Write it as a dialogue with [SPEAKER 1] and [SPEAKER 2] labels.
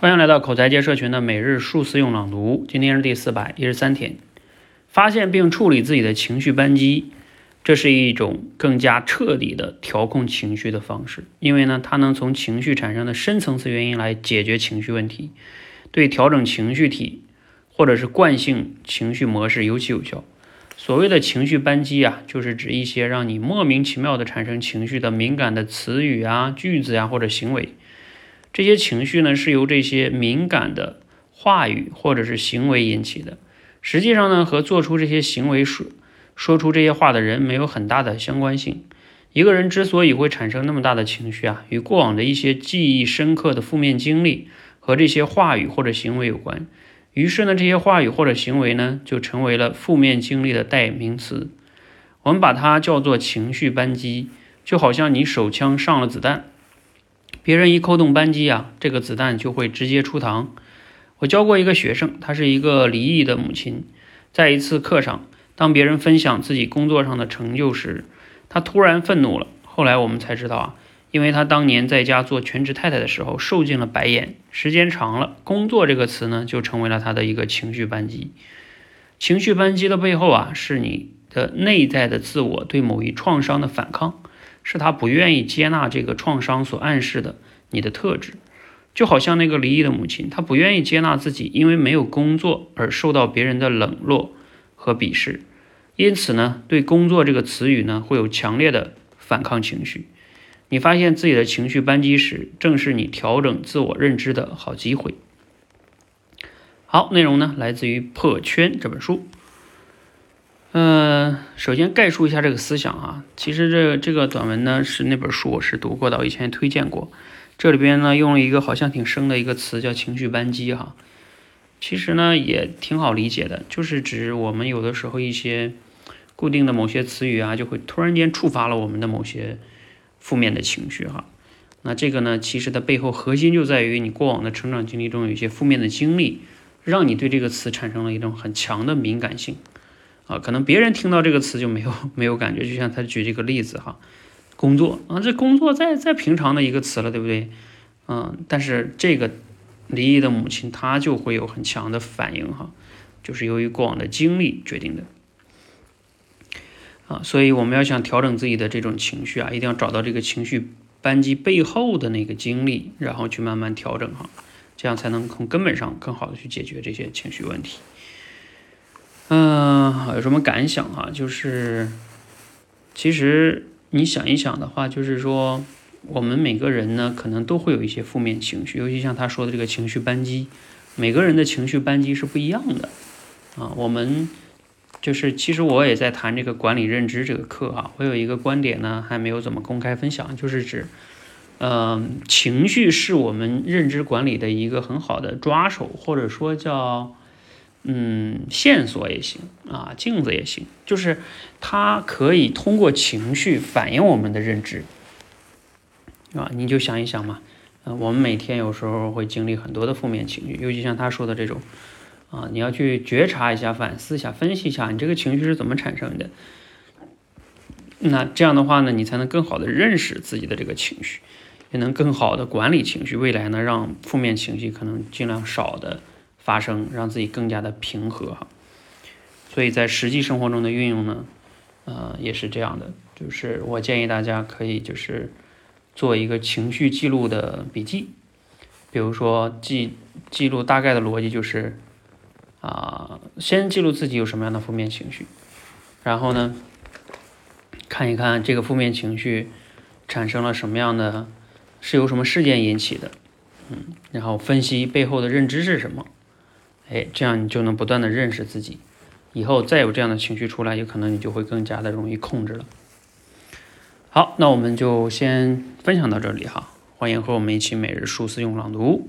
[SPEAKER 1] 欢迎来到口才界社群的每日数次用朗读，今天是第四百一十三天。发现并处理自己的情绪扳机，这是一种更加彻底的调控情绪的方式，因为呢，它能从情绪产生的深层次原因来解决情绪问题，对调整情绪体或者是惯性情绪模式尤其有效。所谓的情绪扳机啊，就是指一些让你莫名其妙的产生情绪的敏感的词语啊、句子啊或者行为。这些情绪呢，是由这些敏感的话语或者是行为引起的。实际上呢，和做出这些行为说说出这些话的人没有很大的相关性。一个人之所以会产生那么大的情绪啊，与过往的一些记忆深刻的负面经历和这些话语或者行为有关。于是呢，这些话语或者行为呢，就成为了负面经历的代名词。我们把它叫做情绪扳机，就好像你手枪上了子弹。别人一扣动扳机啊，这个子弹就会直接出膛。我教过一个学生，他是一个离异的母亲，在一次课上，当别人分享自己工作上的成就时，他突然愤怒了。后来我们才知道啊，因为他当年在家做全职太太的时候受尽了白眼，时间长了，工作这个词呢就成为了他的一个情绪扳机。情绪扳机的背后啊，是你的内在的自我对某一创伤的反抗。是他不愿意接纳这个创伤所暗示的你的特质，就好像那个离异的母亲，她不愿意接纳自己因为没有工作而受到别人的冷落和鄙视，因此呢，对工作这个词语呢会有强烈的反抗情绪。你发现自己的情绪扳机时，正是你调整自我认知的好机会。好，内容呢来自于《破圈》这本书。嗯，首先概述一下这个思想啊。其实这这个短文呢是那本书我是读过的，我以前也推荐过。这里边呢用了一个好像挺生的一个词叫情绪扳机哈。其实呢也挺好理解的，就是指我们有的时候一些固定的某些词语啊，就会突然间触发了我们的某些负面的情绪哈。那这个呢其实的背后核心就在于你过往的成长经历中有一些负面的经历，让你对这个词产生了一种很强的敏感性。啊，可能别人听到这个词就没有 没有感觉，就像他举这个例子哈，工作啊，这工作再再平常的一个词了，对不对？嗯，但是这个离异的母亲她就会有很强的反应哈，就是由于过往的经历决定的。啊，所以我们要想调整自己的这种情绪啊，一定要找到这个情绪扳机背后的那个经历，然后去慢慢调整哈，这样才能从根本上更好的去解决这些情绪问题。嗯，有什么感想啊？就是，其实你想一想的话，就是说，我们每个人呢，可能都会有一些负面情绪，尤其像他说的这个情绪扳机，每个人的情绪扳机是不一样的啊。我们就是，其实我也在谈这个管理认知这个课啊。我有一个观点呢，还没有怎么公开分享，就是指，嗯，情绪是我们认知管理的一个很好的抓手，或者说叫。嗯，线索也行啊，镜子也行，就是它可以通过情绪反映我们的认知，啊，你就想一想嘛，呃，我们每天有时候会经历很多的负面情绪，尤其像他说的这种，啊，你要去觉察一下、反思一下、分析一下，你这个情绪是怎么产生的。那这样的话呢，你才能更好的认识自己的这个情绪，也能更好的管理情绪，未来呢，让负面情绪可能尽量少的。发生，让自己更加的平和哈。所以在实际生活中的运用呢，呃，也是这样的。就是我建议大家可以就是做一个情绪记录的笔记，比如说记记录大概的逻辑就是啊，先记录自己有什么样的负面情绪，然后呢，看一看这个负面情绪产生了什么样的，是由什么事件引起的，嗯，然后分析背后的认知是什么。哎，这样你就能不断的认识自己，以后再有这样的情绪出来，有可能你就会更加的容易控制了。好，那我们就先分享到这里哈，欢迎和我们一起每日数字用朗读。